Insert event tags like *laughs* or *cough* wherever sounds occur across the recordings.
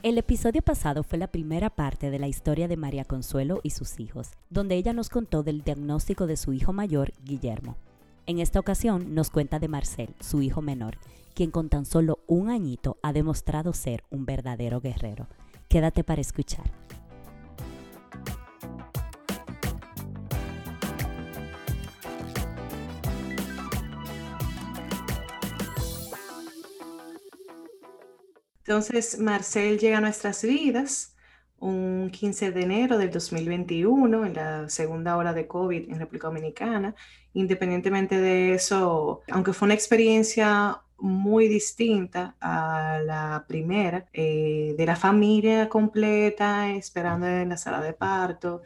El episodio pasado fue la primera parte de la historia de María Consuelo y sus hijos, donde ella nos contó del diagnóstico de su hijo mayor, Guillermo. En esta ocasión nos cuenta de Marcel, su hijo menor, quien con tan solo un añito ha demostrado ser un verdadero guerrero. Quédate para escuchar. Entonces, Marcel llega a nuestras vidas un 15 de enero del 2021, en la segunda hora de COVID en República Dominicana. Independientemente de eso, aunque fue una experiencia muy distinta a la primera, eh, de la familia completa, esperando en la sala de parto.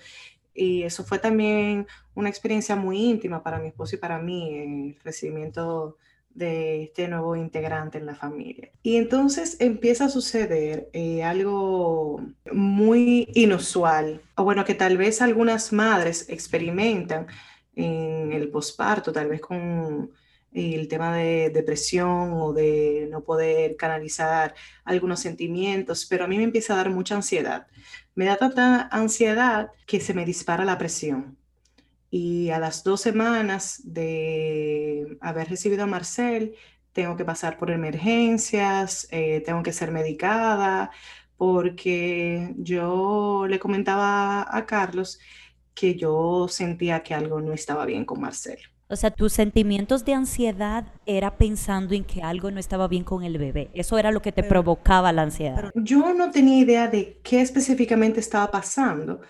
Y eso fue también una experiencia muy íntima para mi esposo y para mí, el recibimiento de este nuevo integrante en la familia. Y entonces empieza a suceder eh, algo muy inusual, o bueno, que tal vez algunas madres experimentan en el posparto, tal vez con el tema de depresión o de no poder canalizar algunos sentimientos, pero a mí me empieza a dar mucha ansiedad. Me da tanta ansiedad que se me dispara la presión y a las dos semanas de haber recibido a Marcel, tengo que pasar por emergencias, eh, tengo que ser medicada, porque yo le comentaba a Carlos que yo sentía que algo no estaba bien con Marcel. O sea, tus sentimientos de ansiedad era pensando en que algo no estaba bien con el bebé. Eso era lo que te provocaba la ansiedad. yo no tenía idea de qué específicamente estaba pasando,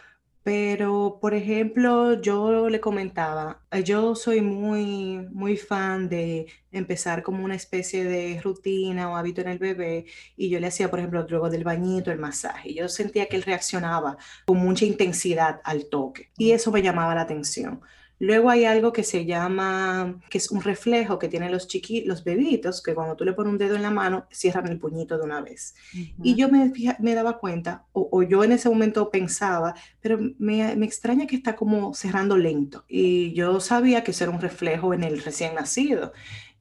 pero, por ejemplo, yo le comentaba, eh, yo soy muy, muy fan de empezar como una especie de rutina o hábito en el bebé y yo le hacía, por ejemplo, luego del bañito, el masaje. Yo sentía que él reaccionaba con mucha intensidad al toque y eso me llamaba la atención. Luego hay algo que se llama, que es un reflejo que tienen los chiquitos, los bebitos, que cuando tú le pones un dedo en la mano, cierran el puñito de una vez. Y yo me, me daba cuenta, o, yo en ese momento pensaba, pero me, me, extraña que está como cerrando lento. Y yo sabía que eso era un reflejo en el recién nacido.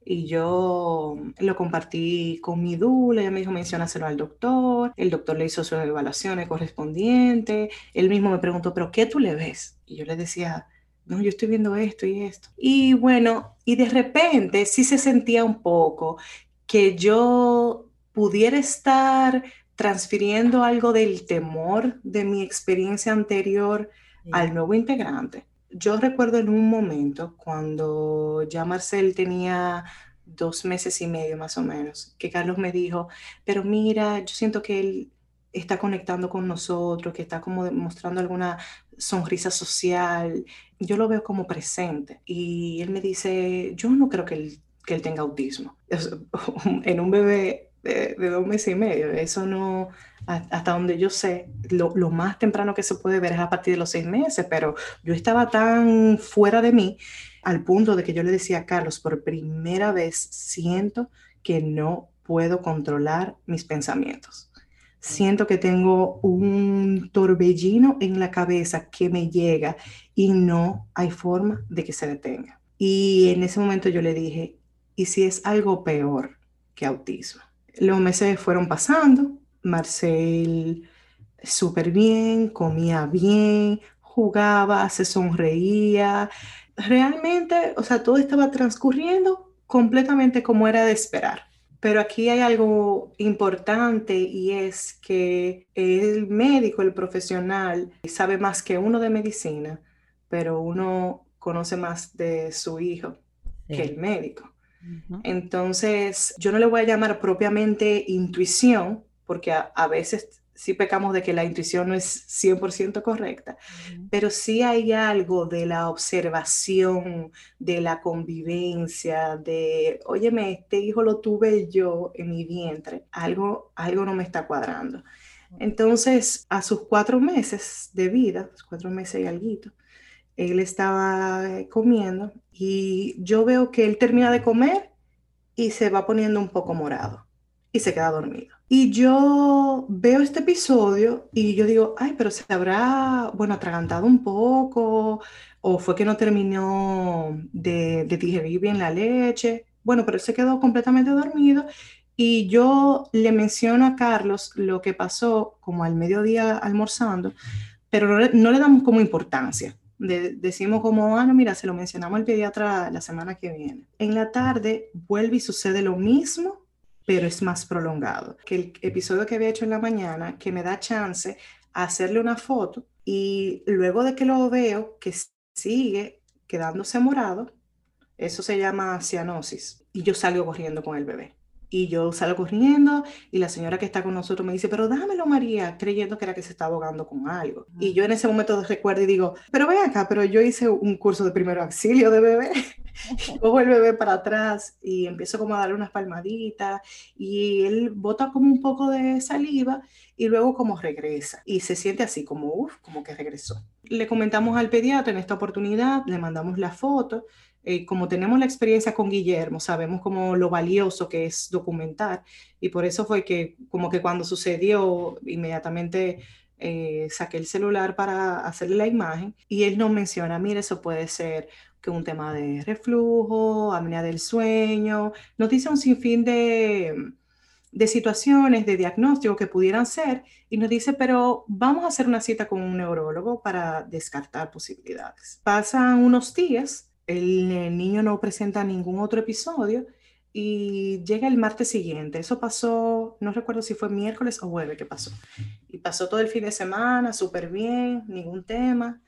Y yo lo compartí con mi dula, ella me dijo, menciónaselo al doctor, el doctor le hizo sus evaluaciones correspondientes, él mismo me preguntó, pero ¿qué tú le ves? Y yo le decía, no, yo estoy viendo esto y esto. Y bueno, y de repente sí se sentía un poco que yo pudiera estar transfiriendo algo del temor de mi experiencia anterior al nuevo integrante. Yo recuerdo en un momento cuando ya Marcel tenía dos meses y medio más o menos, que Carlos me dijo, pero mira, yo siento que él está conectando con nosotros, que está como mostrando alguna sonrisa social, yo lo veo como presente. Y él me dice, yo no creo que él, que él tenga autismo. *laughs* *laughs* en un bebé de, dos meses y medio, eso no, hasta donde yo sé, lo, lo, más temprano que se puede ver es a partir de los seis meses, pero yo estaba tan fuera de mí al punto de que yo le decía a Carlos, por primera vez siento que no puedo controlar mis pensamientos siento que tengo un torbellino en la cabeza que me llega y no hay forma de que se detenga. Y en ese momento yo le dije, ¿y si es algo peor que autismo? Los meses fueron pasando, Marcel súper bien, comía bien, jugaba, se sonreía. Realmente, o sea, todo estaba transcurriendo completamente como era de esperar. Pero aquí hay algo importante y es que el médico, el profesional, sabe más que uno de medicina, pero uno conoce más de su hijo que el médico. Entonces, yo no le voy a llamar propiamente intuición, porque a veces sí pecamos de que la intuición no es 100% correcta, pero sí hay algo de la observación, de la convivencia, de, óyeme, este hijo lo tuve yo en mi vientre, algo, algo no me está cuadrando. Entonces, a sus cuatro meses de vida, cuatro meses y algo, él estaba comiendo y yo veo que él termina de comer y se va poniendo un poco morado y se queda dormido. Y yo veo este episodio y yo digo, ay, pero se habrá, bueno, atragantado un poco, o fue que no terminó de, de digerir bien la leche. Bueno, pero él se quedó completamente dormido Y yo le menciono a Carlos lo que pasó como al mediodía almorzando, pero no, le damos como importancia. decimos como, ah, no, mira, se lo mencionamos al pediatra la semana que viene. En la tarde vuelve y sucede lo mismo, pero es más prolongado. Que el episodio que había hecho en la mañana, que me da chance a hacerle una foto y luego de que lo veo, que sigue quedándose morado, eso se llama cianosis. Y yo salgo corriendo con el bebé. Y yo salgo corriendo y la señora que está con nosotros me dice, pero dámelo María, creyendo que era que se está ahogando con algo. Y yo en ese momento recuerdo y digo, pero ven acá, pero yo hice un curso de primero auxilio de bebé. *laughs* Cojo el bebé para atrás y empiezo como a darle unas palmaditas y él bota como un poco de saliva y luego como regresa y se siente así como, uff, como que regresó. Le comentamos al pediatra en esta oportunidad, le mandamos la foto eh, como tenemos la experiencia con Guillermo, sabemos como lo valioso que es documentar y por eso fue que como que cuando sucedió inmediatamente eh, saqué el celular para hacerle la imagen y él nos menciona, mire, eso puede ser que un tema de reflujo, apnea del sueño, nos dice un sinfín de, de situaciones, de diagnóstico que pudieran ser y nos dice, pero vamos a hacer una cita con un neurólogo para descartar posibilidades. Pasan unos días el niño no presenta ningún otro episodio y llega el martes siguiente. Eso pasó, no recuerdo si fue miércoles o jueves que pasó. Y pasó todo el fin de semana, súper bien, ningún tema.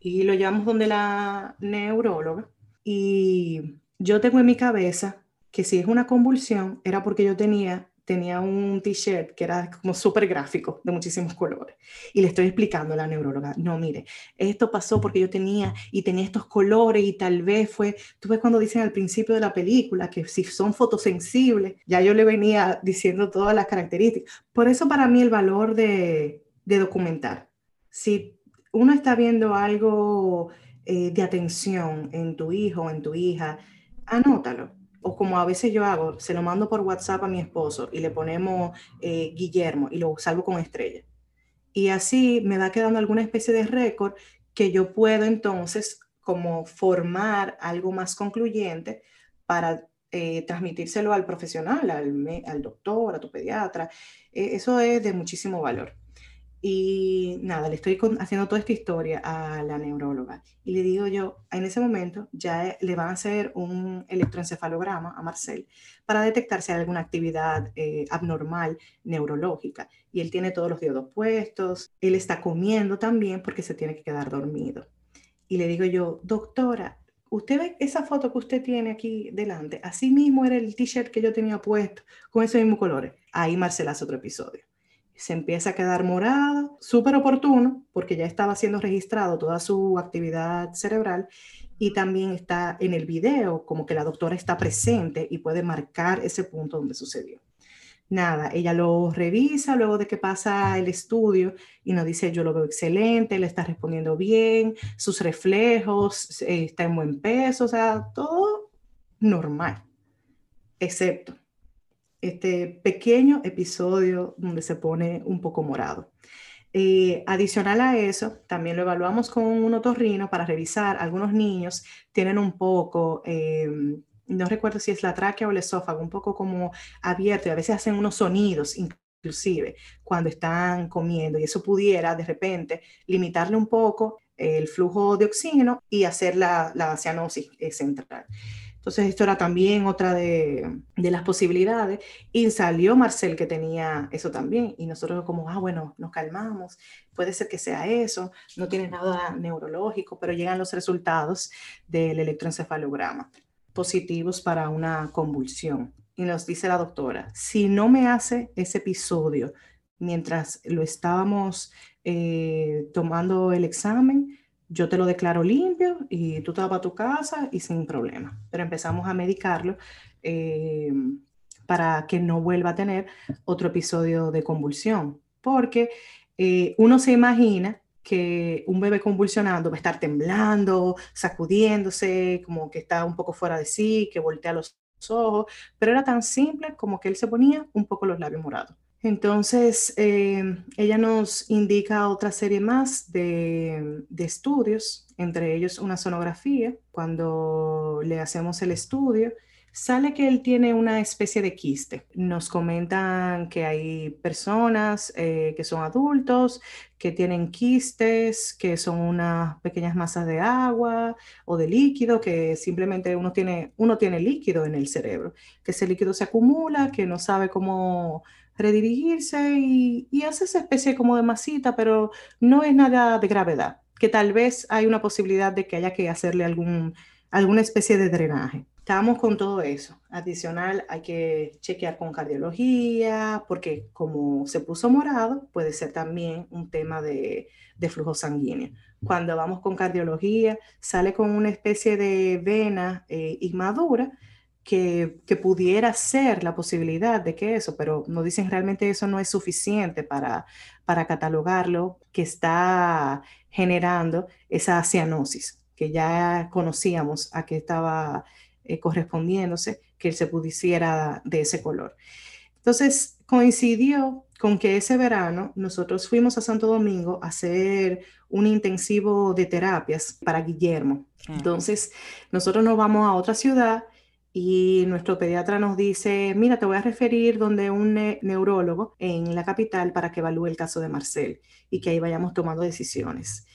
Y lo llevamos donde la neuróloga. Y yo tengo en mi cabeza que si es una convulsión, era porque yo tenía tenía un t-shirt que era como súper gráfico, de muchísimos colores. Y le estoy explicando a la neuróloga, no, mire, esto pasó porque yo tenía y tenía estos colores y tal vez fue, tú ves cuando dicen al principio de la película que si son fotosensibles, ya yo le venía diciendo todas las características. Por eso para mí el valor de, de documentar. Si uno está viendo algo eh, de atención en tu hijo o en tu hija, anótalo o como a veces yo hago, se lo mando por WhatsApp a mi esposo y le ponemos eh, Guillermo y lo salvo con estrella. Y así me va quedando alguna especie de récord que yo puedo entonces como formar algo más concluyente para eh, transmitírselo al profesional, al, al, doctor, a tu pediatra. E, eso es de muchísimo valor. Y nada, le estoy haciendo toda esta historia a la neuróloga y le digo yo, en ese momento ya le van a hacer un electroencefalograma a Marcel para detectar si hay alguna actividad eh, abnormal neurológica. Y él tiene todos los diodos puestos, él está comiendo también porque se tiene que quedar dormido. Y le digo yo, doctora, usted ve esa foto que usted tiene aquí delante, así mismo era el t-shirt que yo tenía puesto con esos mismos colores. Ahí Marcel hace otro episodio se empieza a quedar morado, súper oportuno, porque ya estaba siendo registrado toda su actividad cerebral y también está en el video, como que la doctora está presente y puede marcar ese punto donde sucedió. Nada, ella lo revisa luego de que pasa el estudio y nos dice, yo lo veo excelente, le está respondiendo bien, sus reflejos, eh, está en buen peso, o sea, todo normal, excepto este pequeño episodio donde se pone un poco morado. Eh, adicional a eso, también lo evaluamos con un otorrino para revisar. Algunos niños tienen un poco, em, no recuerdo si es la tráquea o el esófago, un poco como abierto y a veces hacen unos sonidos inclusive cuando están comiendo y eso pudiera de repente limitarle un poco el flujo de oxígeno y hacer la, la cianosis eh, central. Entonces, esto era también otra de, las posibilidades. Y salió Marcel que tenía eso también. Y nosotros como, ah, bueno, nos calmamos. Puede ser que sea eso. No tiene nada neurológico, pero llegan los resultados del electroencefalograma positivos para una convulsión. Y nos dice la doctora, si no me hace ese episodio mientras lo estábamos eh, tomando el examen, yo te lo declaro limpio y tú te vas a tu casa y sin problema. Pero empezamos a medicarlo eh, para que no vuelva a tener otro episodio de convulsión, porque eh, uno se imagina que un bebé convulsionando va a estar temblando, sacudiéndose, como que está un poco fuera de sí, que voltea los ojos, pero era tan simple como que él se ponía un poco los labios morados. Entonces, eh, ella nos indica otra serie más de, estudios, entre ellos una sonografía. Cuando le hacemos el estudio, sale que él tiene una especie de quiste. Nos comentan que hay personas eh, que son adultos, que tienen quistes, que son unas pequeñas masas de agua o de líquido, que simplemente uno tiene, uno tiene líquido en el cerebro, que ese líquido se acumula, que no sabe cómo redirigirse y, y hace esa especie como de masita, pero no es nada de gravedad, que tal vez hay una posibilidad de que haya que hacerle algún, alguna especie de drenaje. Estamos con todo eso. Adicional, hay que chequear con cardiología, porque como se puso morado, puede ser también un tema de, de flujo sanguíneo. Cuando vamos con cardiología, sale con una especie de vena eh, inmadura que, pudiera ser la posibilidad de que eso, pero nos dicen realmente eso no es suficiente para, para catalogarlo, que está generando esa cianosis, que ya conocíamos a qué estaba eh, correspondiéndose, que se pudiera de ese color. Entonces, coincidió con que ese verano nosotros fuimos a Santo Domingo a hacer un intensivo de terapias para Guillermo. Entonces, nosotros nos vamos a otra ciudad y nuestro pediatra nos dice, mira, te voy a referir donde un neurólogo en la capital para que evalúe el caso de Marcel y que ahí vayamos tomando decisiones.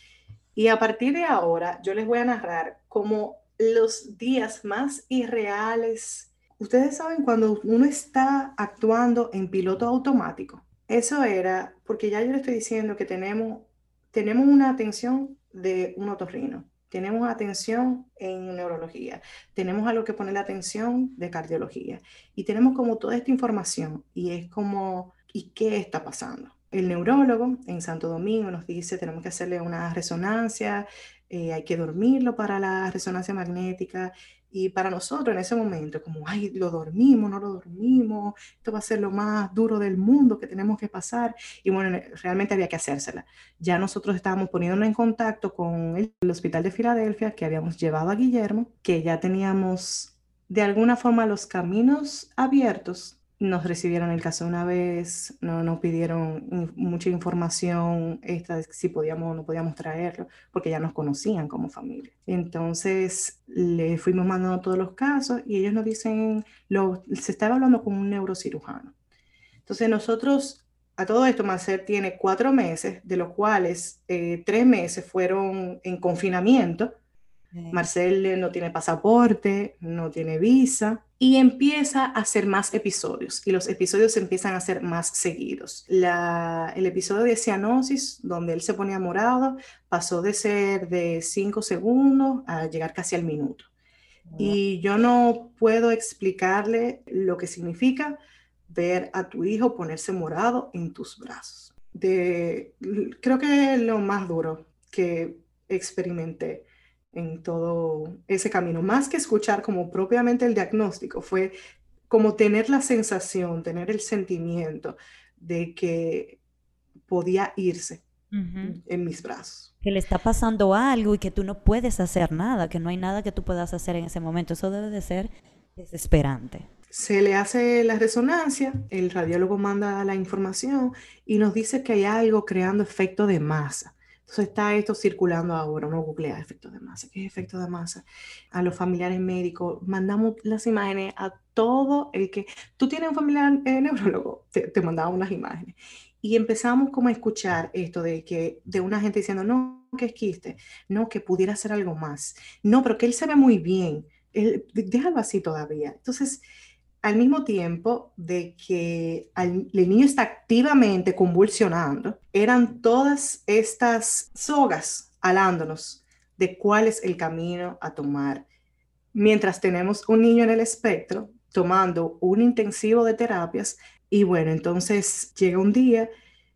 Y a partir de ahora, yo les voy a narrar como los días más irreales. Ustedes saben cuando uno está actuando en piloto automático. Eso era porque ya yo le estoy diciendo que tenemos, tenemos una atención de un otorrino tenemos atención en neurología, tenemos algo que poner la atención de cardiología y tenemos como toda esta información y es como, ¿y qué está pasando? El neurólogo en Santo Domingo nos dice, tenemos que hacerle una resonancia, eh, hay que dormirlo para la resonancia magnética y para nosotros en ese momento, como, ay, lo dormimos, no lo dormimos, esto va a ser lo más duro del mundo que tenemos que pasar. Y bueno, realmente había que hacérsela. Ya nosotros estábamos poniéndonos en contacto con el, hospital de Filadelfia que habíamos llevado a Guillermo, que ya teníamos de alguna forma los caminos abiertos nos recibieron el caso una vez, no nos pidieron mucha información esta si podíamos o no podíamos traerlo, porque ya nos conocían como familia. Entonces le fuimos mandando todos los casos y ellos nos dicen, lo, se estaba hablando con un neurocirujano. Entonces nosotros, a todo esto, Marcel tiene cuatro meses, de los cuales eh, tres meses fueron en confinamiento. Marcel no tiene pasaporte, no tiene visa y empieza a hacer más episodios y los episodios empiezan a ser más seguidos. el episodio de cianosis, donde él se ponía morado, pasó de ser de 5 segundos a llegar casi al minuto. Y yo no puedo explicarle lo que significa ver a tu hijo ponerse morado en tus brazos. De, creo que es lo más duro que experimenté en todo ese camino. Más que escuchar como propiamente el diagnóstico, fue como tener la sensación, tener el sentimiento de que podía irse en mis brazos. Que le está pasando algo y que tú no puedes hacer nada, que no hay nada que tú puedas hacer en ese momento. Eso debe de ser desesperante. Se le hace la resonancia, el radiólogo manda la información y nos dice que hay algo creando efecto de masa. Entonces está esto circulando ahora, uno googlea efecto de masa. ¿Qué es efecto de masa? A los familiares médicos, mandamos las imágenes a todo el que... Tú tienes un familiar eh, neurólogo, te, te mandamos unas imágenes. Y empezamos como a escuchar esto de que de una gente diciendo, no, que es quiste, no, que pudiera ser algo más. No, pero que él se ve muy bien. Él, déjalo así todavía. Entonces, al mismo tiempo de que el niño está activamente convulsionando, eran todas estas sogas alándonos de cuál es el camino a tomar. Mientras tenemos un niño en el espectro tomando un intensivo de terapias y bueno, entonces llega un día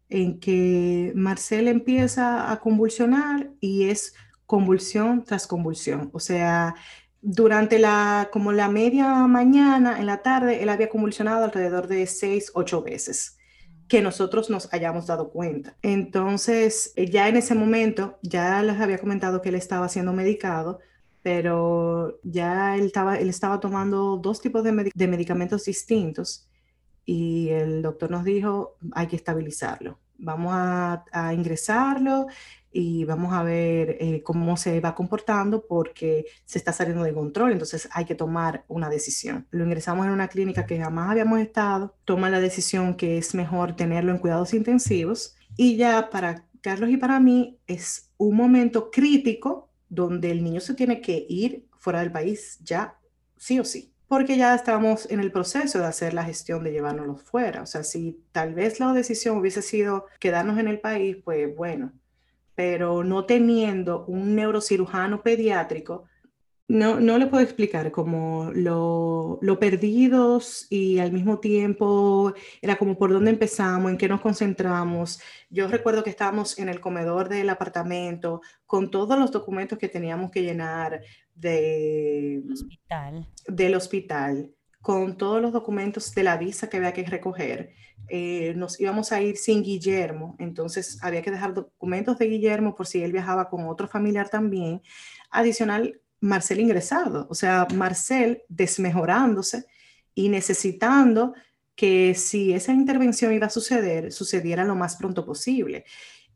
en que Marcel empieza a convulsionar y es convulsión tras convulsión, o sea, durante la, como la media mañana, en la tarde, él había convulsionado alrededor de seis, ocho veces que nosotros nos hayamos dado cuenta. Entonces, ya en ese momento, ya les había comentado que él estaba siendo medicado, pero ya él estaba, él estaba tomando dos tipos de, de medicamentos distintos y el doctor nos dijo, hay que estabilizarlo. vamos a, ingresarlo y vamos a ver eh, cómo se va comportando porque se está saliendo de control, entonces hay que tomar una decisión. Lo ingresamos en una clínica que jamás habíamos estado, toma la decisión que es mejor tenerlo en cuidados intensivos y ya para Carlos y para mí es un momento crítico donde el niño se tiene que ir fuera del país ya, sí o sí porque ya estamos en el proceso de hacer la gestión de llevárnoslos fuera. O sea, si tal vez la decisión hubiese sido quedarnos en el país, pues bueno, pero no teniendo un neurocirujano pediátrico, no, no le puedo explicar como lo, lo, perdidos y al mismo tiempo era como por dónde empezamos, en qué nos concentramos. Yo recuerdo que estábamos en el comedor del apartamento con todos los documentos que teníamos que llenar de, hospital. del hospital, con todos los documentos de la visa que había que recoger. Eh, nos íbamos a ir sin Guillermo, entonces había que dejar documentos de Guillermo por si él viajaba con otro familiar también. Adicional, Marcel ingresado, o sea, Marcel desmejorándose y necesitando que si esa intervención iba a suceder, sucediera lo más pronto posible.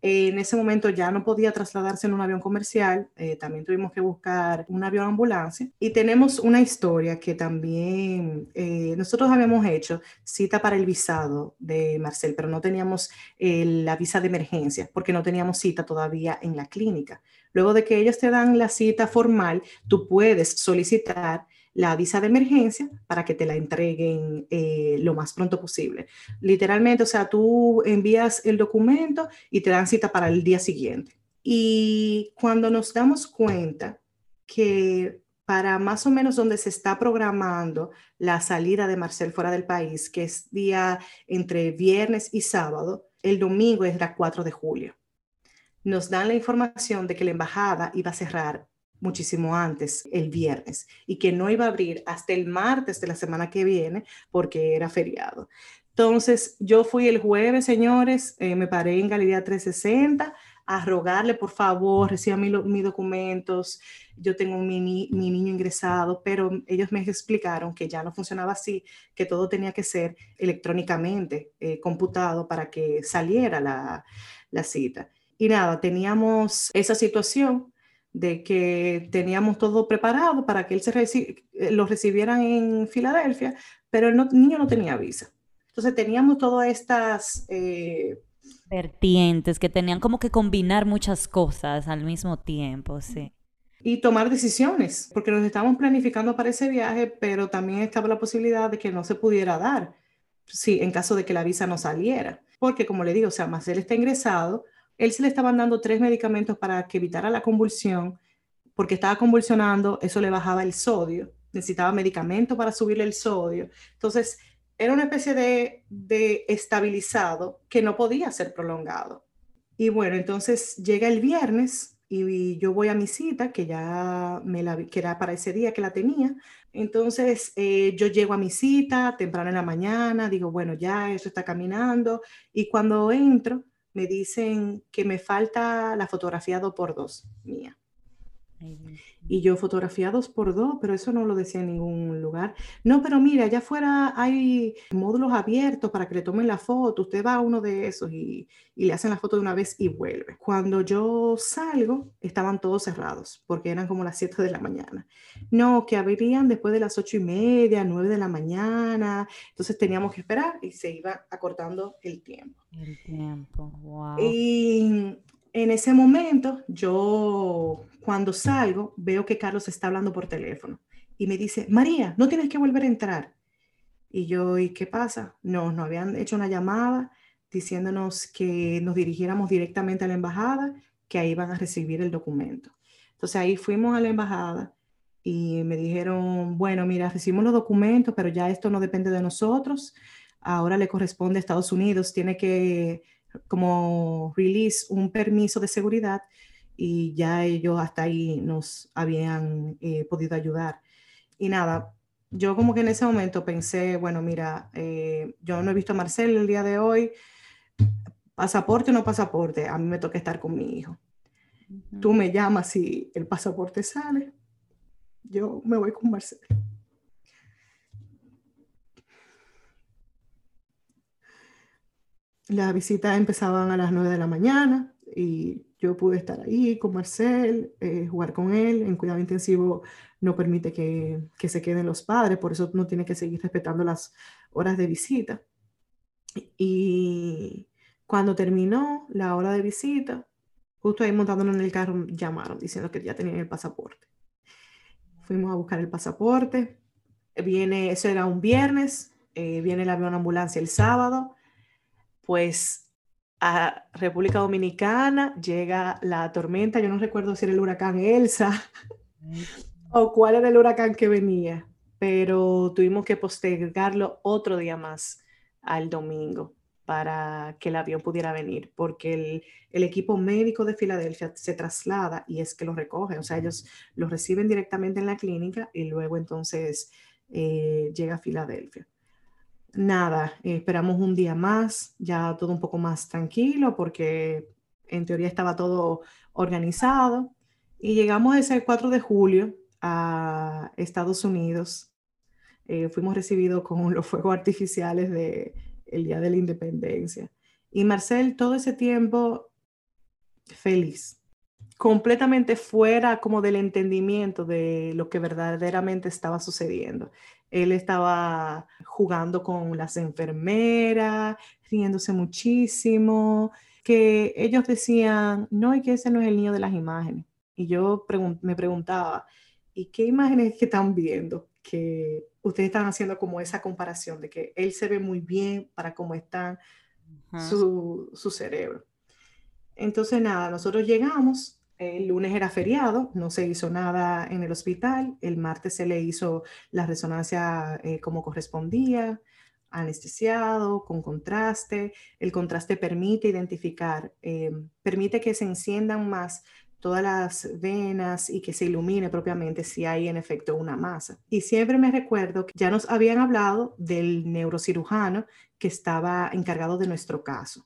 En ese momento ya no podía trasladarse en un avión comercial, eh, también tuvimos que buscar un avión ambulancia y tenemos una historia que también eh, nosotros habíamos hecho cita para el visado de Marcel, pero no teníamos eh, la visa de emergencia porque no teníamos cita todavía en la clínica. Luego de que ellos te dan la cita formal, tú puedes solicitar la visa de emergencia para que te la entreguen eh, lo más pronto posible. Literalmente, o sea, tú envías el documento y te dan cita para el día siguiente. Y cuando nos damos cuenta que para más o menos donde se está programando la salida de Marcel fuera del país, que es día entre viernes y sábado, el domingo es el 4 de julio nos dan la información de que la embajada iba a cerrar muchísimo antes, el viernes, y que no iba a abrir hasta el martes de la semana que viene porque era feriado. Entonces, yo fui el jueves, señores, eh, me paré en Galería 360 a rogarle, por favor, reciba mis documentos, yo tengo mi, mi, niño ingresado, pero ellos me explicaron que ya no funcionaba así, que todo tenía que ser electrónicamente eh, computado para que saliera la, la cita. Y nada, teníamos esa situación de que teníamos todo preparado para que él se eh, lo recibiera en Filadelfia, pero el, niño no tenía visa. Entonces teníamos todas estas... Eh, Vertientes que tenían como que combinar muchas cosas al mismo tiempo, sí. Y tomar decisiones, porque nos estábamos planificando para ese viaje, pero también estaba la posibilidad de que no se pudiera dar, sí, en caso de que la visa no saliera. Porque como le digo, o sea, Marcel está ingresado, él se le estaban dando tres medicamentos para que evitara la convulsión, porque estaba convulsionando, eso le bajaba el sodio, necesitaba medicamento para subirle el sodio. Entonces, era una especie de, de estabilizado que no podía ser prolongado. Y bueno, entonces llega el viernes y yo voy a mi cita, que ya me la, que era para ese día que la tenía. Entonces eh, yo llego a mi cita temprano en la mañana, digo, bueno, ya eso está caminando. Y cuando entro, me dicen que me falta la fotografía 2x2 mía. Y yo fotografía 2x2, pero eso no lo decía en ningún lugar. No, pero mira, allá afuera hay módulos abiertos para que le tomen la foto. Usted va a uno de esos y, y le hacen la foto de una vez y vuelve. Cuando yo salgo, estaban todos cerrados porque eran como las 7 de la mañana. No, que abrirían después de las 8 y media, 9 de la mañana. Entonces teníamos que esperar y se iba acortando el tiempo. El tiempo, wow. Y en ese momento yo cuando salgo, veo que Carlos está hablando por teléfono y me dice, María, no tienes que volver a entrar. Y yo, ¿y qué pasa? No, nos habían hecho una llamada diciéndonos que nos dirigiéramos directamente a la embajada, que ahí iban a recibir el documento. Entonces ahí fuimos a la embajada y me dijeron, bueno, mira, recibimos los documentos, pero ya esto no depende de nosotros. Ahora le corresponde a Estados Unidos, tiene que como release un permiso de seguridad y ya ellos hasta ahí nos habían eh, podido ayudar. Y nada, yo como que en ese momento pensé, bueno, mira, eh, yo no he visto a Marcel el día de hoy, pasaporte o no pasaporte, a mí me toca estar con mi hijo. Tú me llamas si el pasaporte sale, yo me voy con Marcel. Las visitas empezaban a las 9 de la mañana y yo pude estar ahí con Marcel, eh, jugar con él. En cuidado intensivo no permite que, que, se queden los padres, por eso no tiene que seguir respetando las horas de visita. Y cuando terminó la hora de visita, justo ahí montándonos en el carro, llamaron diciendo que ya tenían el pasaporte. Fuimos a buscar el pasaporte. Viene, eso era un viernes, eh, viene el avión ambulancia el sábado. Pues a República Dominicana llega la tormenta, yo no recuerdo si era el huracán Elsa o cuál era el huracán que venía, pero tuvimos que postergarlo otro día más al domingo para que el avión pudiera venir, porque el, el, equipo médico de Filadelfia se traslada y es que lo recoge, o sea, ellos lo reciben directamente en la clínica y luego entonces eh, llega a Filadelfia nada, esperamos un día más, ya todo un poco más tranquilo porque en teoría estaba todo organizado y llegamos ese 4 de julio a Estados Unidos. Eh, fuimos recibidos con los fuegos artificiales del el Día de la Independencia. Y Marcel todo ese tiempo feliz, completamente fuera como del entendimiento de lo que verdaderamente estaba sucediendo. Él estaba jugando con las enfermeras, riéndose muchísimo, que ellos decían, no, y que ese no es el niño de las imágenes. Y yo me preguntaba, ¿y qué imágenes que están viendo? Que ustedes están haciendo como esa comparación de que él se ve muy bien para cómo está su, su cerebro. Entonces, nada, nosotros llegamos el lunes era feriado, no se hizo nada en el hospital. El martes se le hizo la resonancia eh, como correspondía, anestesiado, con contraste. El contraste permite identificar, eh, permite que se enciendan más todas las venas y que se ilumine propiamente si hay en efecto una masa. Y siempre me recuerdo que ya nos habían hablado del neurocirujano que estaba encargado de nuestro caso.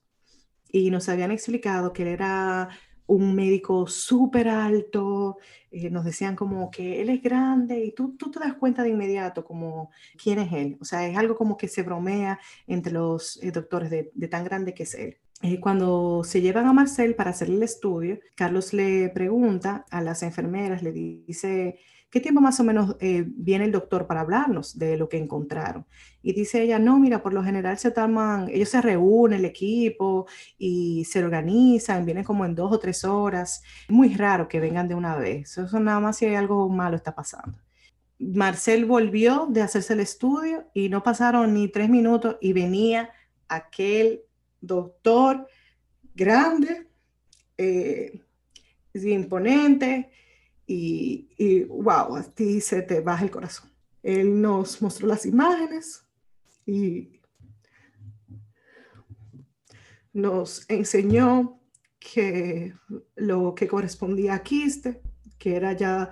Y nos habían explicado que él era un médico súper alto, eh, nos decían como que él es grande y tú, tú te das cuenta de inmediato como quién es él. O sea, es algo como que se bromea entre los eh, doctores de, tan grande que es él. Eh, cuando se llevan a Marcel para hacer el estudio, Carlos le pregunta a las enfermeras, le dice, ¿qué tiempo más o menos eh, viene el doctor para hablarnos de lo que encontraron? Y dice ella, no, mira, por lo general se toman, ellos se reúnen, el equipo, y se organizan, vienen como en dos o tres horas. Muy raro que vengan de una vez. Eso nada más si hay algo malo está pasando. Marcel volvió de hacerse el estudio y no pasaron ni tres minutos y venía aquel doctor grande, eh, imponente, y, wow, a ti se te baja el corazón. Él nos mostró las imágenes y nos enseñó que lo que correspondía a quiste, que era ya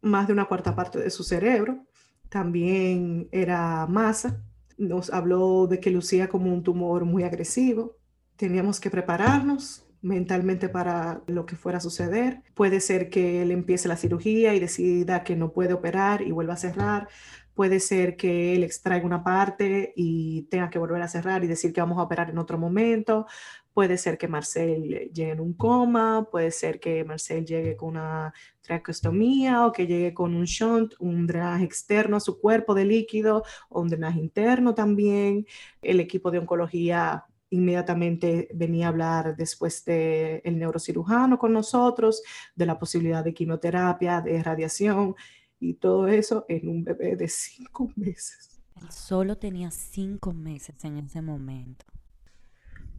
más de una cuarta parte de su cerebro, también era masa. Nos habló de que lucía como un tumor muy agresivo. Teníamos que prepararnos mentalmente para lo que fuera a suceder. Puede ser que él empiece la cirugía y decida que no puede operar y vuelva a cerrar. Puede ser que él extraiga una parte y tenga que volver a cerrar y decir que vamos a operar en otro momento. Puede ser que Marcel llegue en un coma, puede ser que Marcel llegue con una traqueostomía o que llegue con un shunt, un drenaje externo a su cuerpo de líquido o un drenaje interno también. El equipo de oncología inmediatamente venía a hablar después del el neurocirujano con nosotros, de la posibilidad de quimioterapia, de radiación y todo eso en un bebé de cinco *laughs* meses. Él solo tenía cinco meses en ese momento.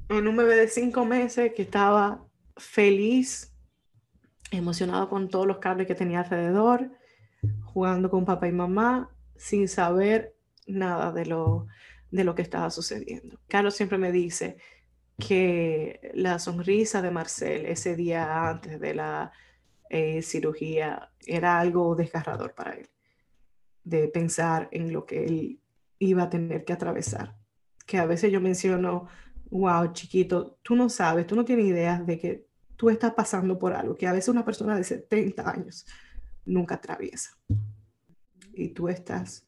En un bebé de cinco meses que estaba feliz, emocionado con todos los cables que tenía alrededor, jugando con papá y mamá, sin saber nada de lo de lo que estaba sucediendo. Carlos siempre me dice que la sonrisa de Marcel ese día antes de la eh, cirugía era algo desgarrador para él, de pensar en lo que él iba a tener que atravesar. Que a veces yo menciono, wow, chiquito, tú no sabes, tú no tienes idea de que tú estás pasando por algo que a veces una persona de 70 años nunca atraviesa. Y tú estás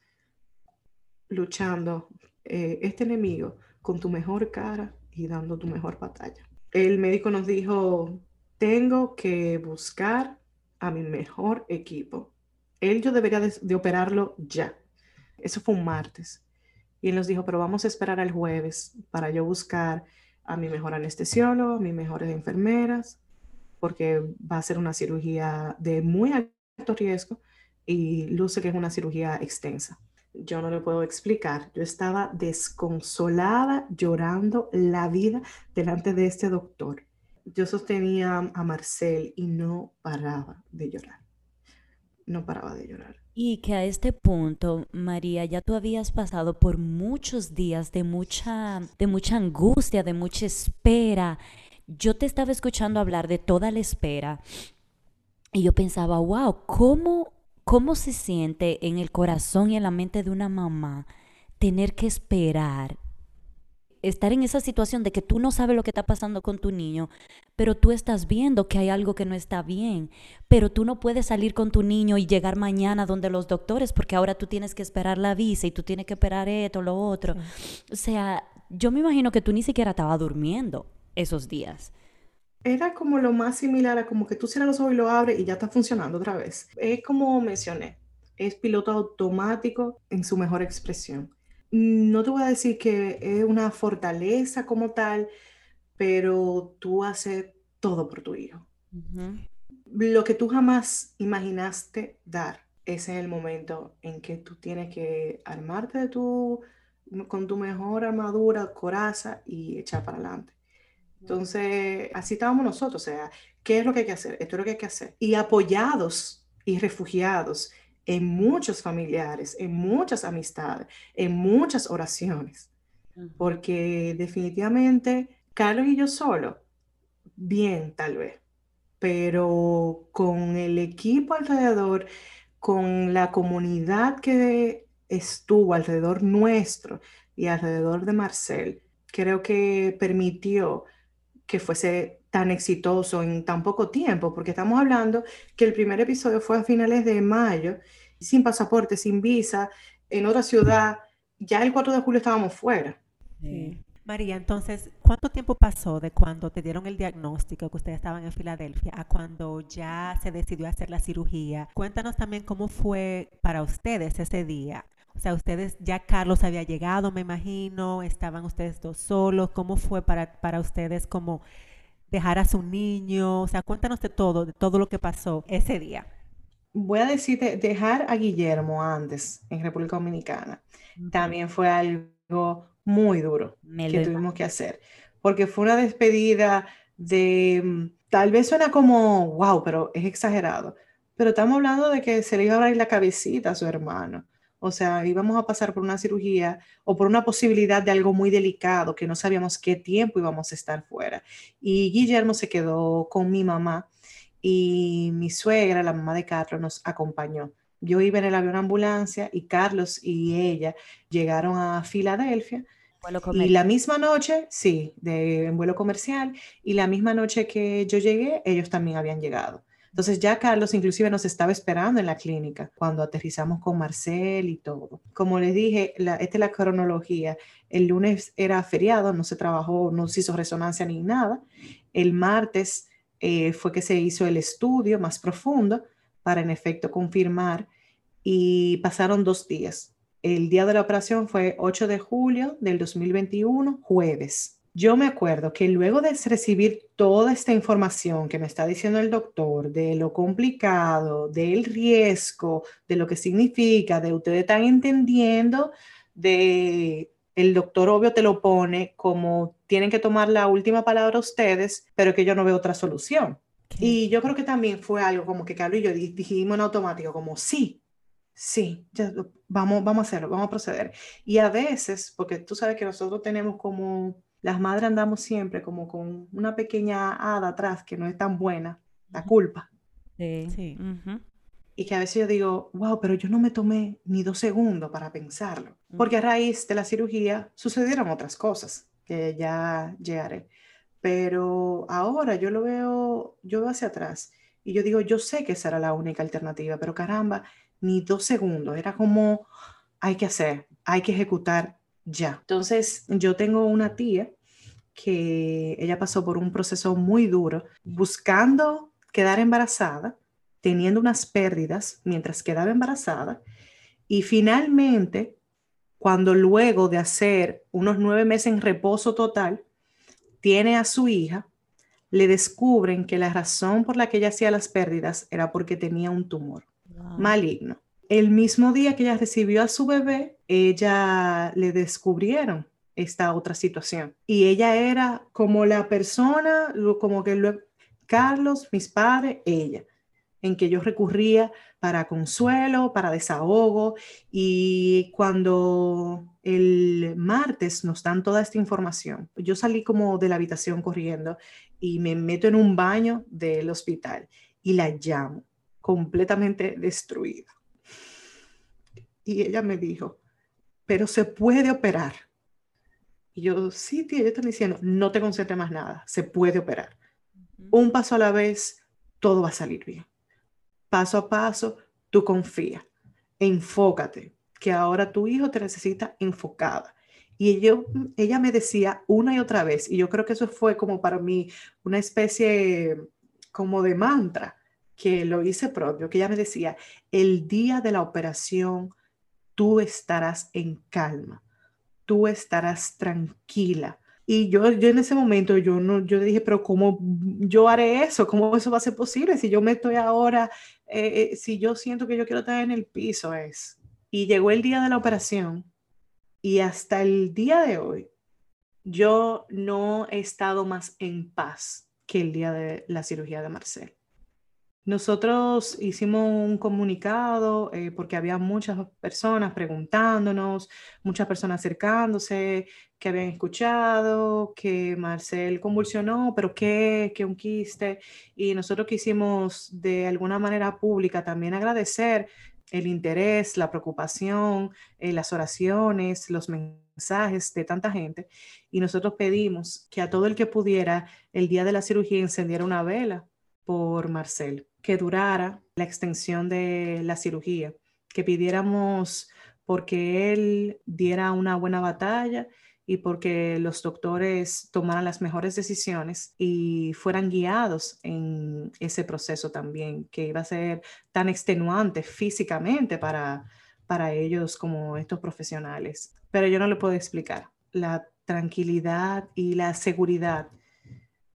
luchando eh, este enemigo con tu mejor cara y dando tu mejor batalla. El médico nos dijo, tengo que buscar a mi mejor equipo. Él yo debería de, operarlo ya. Eso fue un martes. Y él nos dijo, pero vamos a esperar al jueves para yo buscar a mi mejor anestesiólogo, a mis mejores enfermeras, porque va a ser una cirugía de muy alto riesgo y luce que es una cirugía extensa. Yo no le puedo explicar. Yo estaba desconsolada, llorando la vida delante de este doctor. Yo sostenía a Marcel y no paraba de llorar. No paraba de llorar. Y que a este punto, María, ya tú habías pasado por muchos días de mucha, de mucha angustia, de mucha espera. Yo te estaba escuchando hablar de toda la espera y yo pensaba, wow, ¿cómo ¿Cómo se siente en el corazón y en la mente de una mamá tener que esperar? Estar en esa situación de que tú no sabes lo que está pasando con tu niño, pero tú estás viendo que hay algo que no está bien, pero tú no puedes salir con tu niño y llegar mañana donde los doctores porque ahora tú tienes que esperar la visa y tú tienes que esperar esto, lo otro. O sea, yo me imagino que tú ni siquiera estabas durmiendo esos días era como lo más similar a como que tú cierras los ojos y lo abres y ya está funcionando otra vez. Es como mencioné, es piloto automático en su mejor expresión. No te voy a decir que es una fortaleza como tal, pero tú haces todo por tu hijo. Lo que tú jamás imaginaste dar es en el momento en que tú tienes que armarte de tu, con tu mejor armadura, coraza y echar para adelante. Entonces, así estábamos nosotros, o sea, ¿qué es lo que hay que hacer? Esto es lo que hay que hacer. Y apoyados y refugiados en muchos familiares, en muchas amistades, en muchas oraciones, porque definitivamente Carlos y yo solo, bien tal vez, pero con el equipo alrededor, con la comunidad que estuvo alrededor nuestro y alrededor de Marcel, creo que permitió que fuese tan exitoso en tan poco tiempo, porque estamos hablando que el primer episodio fue a finales de mayo, sin pasaporte, sin visa, en otra ciudad, ya el 4 de julio estábamos fuera. María, entonces, ¿cuánto tiempo pasó de cuando te dieron el diagnóstico que ustedes estaban en Filadelfia a cuando ya se decidió hacer la cirugía? Cuéntanos también cómo fue para ustedes ese día. O sea, ustedes, ya Carlos había llegado, me imagino, estaban ustedes dos solos. ¿Cómo fue para, para ustedes como dejar a su niño? O sea, cuéntanos de todo, de todo lo que pasó ese día. Voy a decirte, dejar a Guillermo antes en República Dominicana también fue algo muy duro que tuvimos que hacer, porque fue una despedida de, mm, tal vez suena como, wow, pero es exagerado, pero estamos hablando de que se le iba a abrir la cabecita a su hermano. O sea, íbamos a pasar por una cirugía o por una posibilidad de algo muy delicado que no sabíamos qué tiempo íbamos a estar fuera. Y Guillermo se quedó con mi mamá y mi suegra, la mamá de Carlos, nos acompañó. Yo iba en el avión ambulancia y Carlos y ella llegaron a Filadelfia. Y la misma noche, sí, de en vuelo comercial, y la misma noche que yo llegué, ellos también habían llegado. Entonces ya Carlos inclusive nos estaba esperando en la clínica cuando aterrizamos con Marcel y todo. Como les dije, esta es la cronología. El lunes era feriado, no se trabajó, no se hizo resonancia ni nada. El martes eh, fue que se hizo el estudio más profundo para en efecto confirmar y pasaron dos días. El día de la operación fue 8 de julio del 2021, jueves. Yo me acuerdo que luego de recibir toda esta información que me está diciendo el doctor, de lo complicado, del riesgo, de lo que significa, de ustedes están entendiendo, de el doctor obvio te lo pone como tienen que tomar la última palabra ustedes, pero que yo no veo otra solución. Y yo creo que también fue algo como que Carlos y yo dijimos en automático, como sí, sí, ya, vamos, vamos a hacerlo, vamos a proceder. Y a veces, porque tú sabes que nosotros tenemos como las madres andamos siempre como con una pequeña hada atrás que no es tan buena, la culpa. Sí. Y que a veces yo digo, wow, pero yo no me tomé ni dos segundos para pensarlo, porque a raíz de la cirugía sucedieron otras cosas que ya llegaré. Pero ahora yo lo veo, yo veo hacia atrás y yo digo, yo sé que esa era la única alternativa, pero caramba, ni dos segundos, era como, hay que hacer, hay que ejecutar ya. Entonces, yo tengo una tía que ella pasó por un proceso muy duro buscando quedar embarazada, teniendo unas pérdidas mientras quedaba embarazada y finalmente, cuando luego de hacer unos nueve meses en reposo total, tiene a su hija, le descubren que la razón por la que ella hacía las pérdidas era porque tenía un tumor maligno. El mismo día que ella recibió a su bebé, ella le descubrieron esta otra situación. Y ella era como la persona, como que lo, Carlos, mis padres, ella, en que yo recurría para consuelo, para desahogo. Y cuando el martes nos dan toda esta información, yo salí como de la habitación corriendo y me meto en un baño del hospital y la llamo completamente destruida. Y ella me dijo, pero se puede operar. Y yo, sí, tía, yo estoy diciendo, no te concentres más nada, se puede operar. Un paso a la vez, todo va a salir bien. Paso a paso, tú confía, enfócate, que ahora tu hijo te necesita enfocada. Y yo, ella me decía una y otra vez, y yo creo que eso fue como para mí una especie como de mantra, que lo hice propio, que ella me decía, el día de la operación, tú estarás en calma tú estarás tranquila. Y yo, yo en ese momento, yo, no, yo dije, pero ¿cómo yo haré eso? ¿Cómo eso va a ser posible? Si yo me estoy ahora, eh, eh, si yo siento que yo quiero estar en el piso, es. Y llegó el día de la operación y hasta el día de hoy, yo no he estado más en paz que el día de la cirugía de Marcel. Nosotros hicimos un comunicado eh, porque había muchas personas preguntándonos, muchas personas acercándose, que habían escuchado, que Marcel convulsionó, pero ¿qué? ¿Qué un quiste? Y nosotros quisimos de alguna manera pública también agradecer el interés, la preocupación, eh, las oraciones, los mensajes de tanta gente. Y nosotros pedimos que a todo el que pudiera el día de la cirugía encendiera una vela por Marcel que durara la extensión de la cirugía, que pidiéramos porque él diera una buena batalla y porque los doctores tomaran las mejores decisiones y fueran guiados en ese proceso también, que iba a ser tan extenuante físicamente para, para ellos como estos profesionales. Pero yo no le puedo explicar la tranquilidad y la seguridad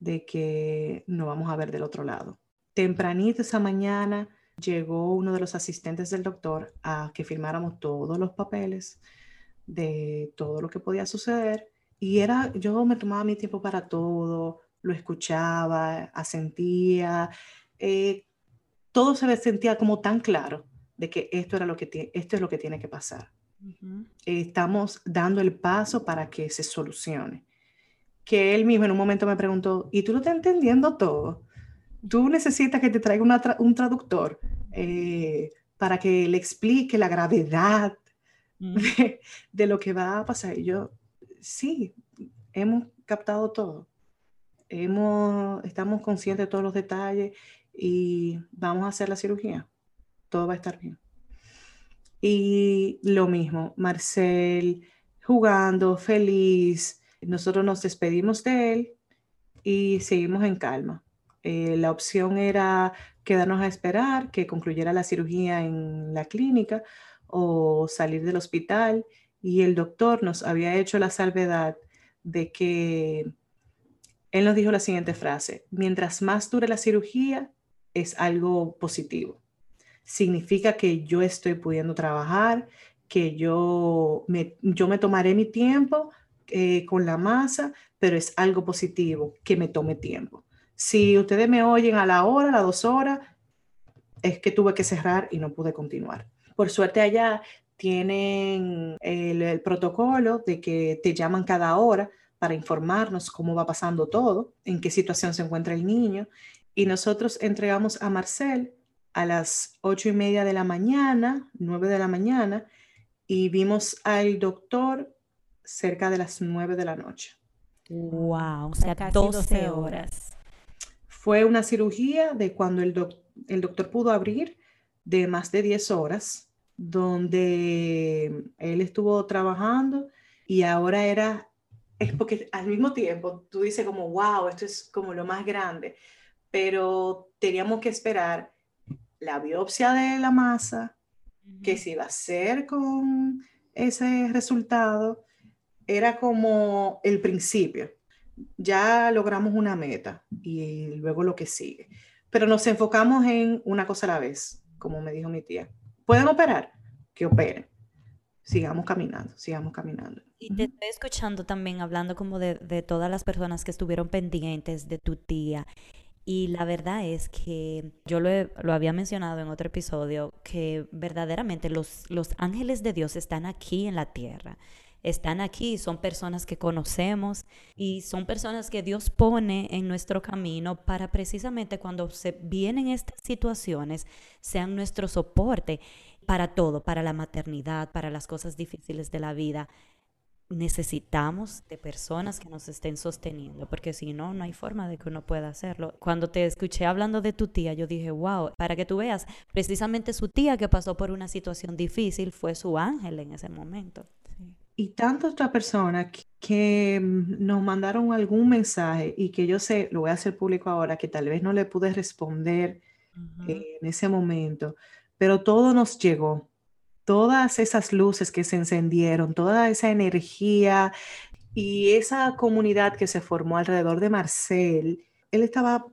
de que no vamos a ver del otro lado tempranito esa mañana llegó uno de los asistentes del doctor a que firmáramos todos los papeles de todo lo que podía suceder. Y era, yo me tomaba mi tiempo para todo, lo escuchaba, asentía, eh, todo se me sentía como tan claro de que esto, era lo que esto es lo que tiene que pasar. estamos dando el paso para que se solucione. Que él mismo en un momento me preguntó, ¿y tú lo estás entendiendo todo? Tú necesitas que te traiga un traductor eh, para que le explique la gravedad mm. de, lo que va a pasar. Y yo, sí, hemos captado todo. Hemos, estamos conscientes de todos los detalles y vamos a hacer la cirugía. Todo va a estar bien. Y lo mismo, Marcel jugando, feliz. Nosotros nos despedimos de él y seguimos en calma. Eh, la opción era quedarnos a esperar que concluyera la cirugía en la clínica o salir del hospital y el doctor nos había hecho la salvedad de que él nos dijo la siguiente frase, mientras más dure la cirugía es algo positivo. Significa que yo estoy pudiendo trabajar, que yo me, tomaré mi tiempo eh, con la masa, pero es algo positivo que me tome tiempo. Si ustedes me oyen a la hora, a las dos horas, es que tuve que cerrar y no pude continuar. Por suerte allá tienen el, protocolo de que te llaman cada hora para informarnos cómo va pasando todo, en qué situación se encuentra el niño. Y nosotros entregamos a Marcel a las ocho y media de la mañana, nueve de la mañana, y vimos al doctor cerca de las nueve de la noche. Wow, o sea, 12 horas. Fue una cirugía de cuando el, el doctor pudo abrir de más de 10 horas, donde él estuvo trabajando y ahora era es porque al mismo tiempo tú dices como, wow, esto es como lo más grande, pero teníamos que esperar la biopsia de la masa, que se iba a hacer con ese resultado, era como el principio. Ya logramos una meta y luego lo que sigue. Pero nos enfocamos en una cosa a la vez, como me dijo mi tía. ¿Pueden operar? Que operen. Sigamos caminando, sigamos caminando. Y te estoy escuchando también hablando como de, todas las personas que estuvieron pendientes de tu tía y la verdad es que yo lo, lo, había mencionado en otro episodio, que verdaderamente los, los ángeles de Dios están aquí en la tierra. Están aquí, son personas que conocemos y son personas que Dios pone en nuestro camino para precisamente cuando se vienen estas situaciones sean nuestro soporte para todo, para la maternidad, para las cosas difíciles de la vida necesitamos de personas que nos estén sosteniendo, porque si no, no hay forma de que uno pueda hacerlo. Cuando te escuché hablando de tu tía, yo dije, wow, para que tú veas, precisamente su tía que pasó por una situación difícil fue su ángel en ese momento. Y tantas otras personas que mm, nos mandaron algún mensaje y que yo sé, lo voy a hacer público ahora, que tal vez no le pude responder en ese momento, pero todo nos llegó. Todas esas luces que se encendieron, toda esa energía y esa comunidad que se formó alrededor de Marcel, él estaba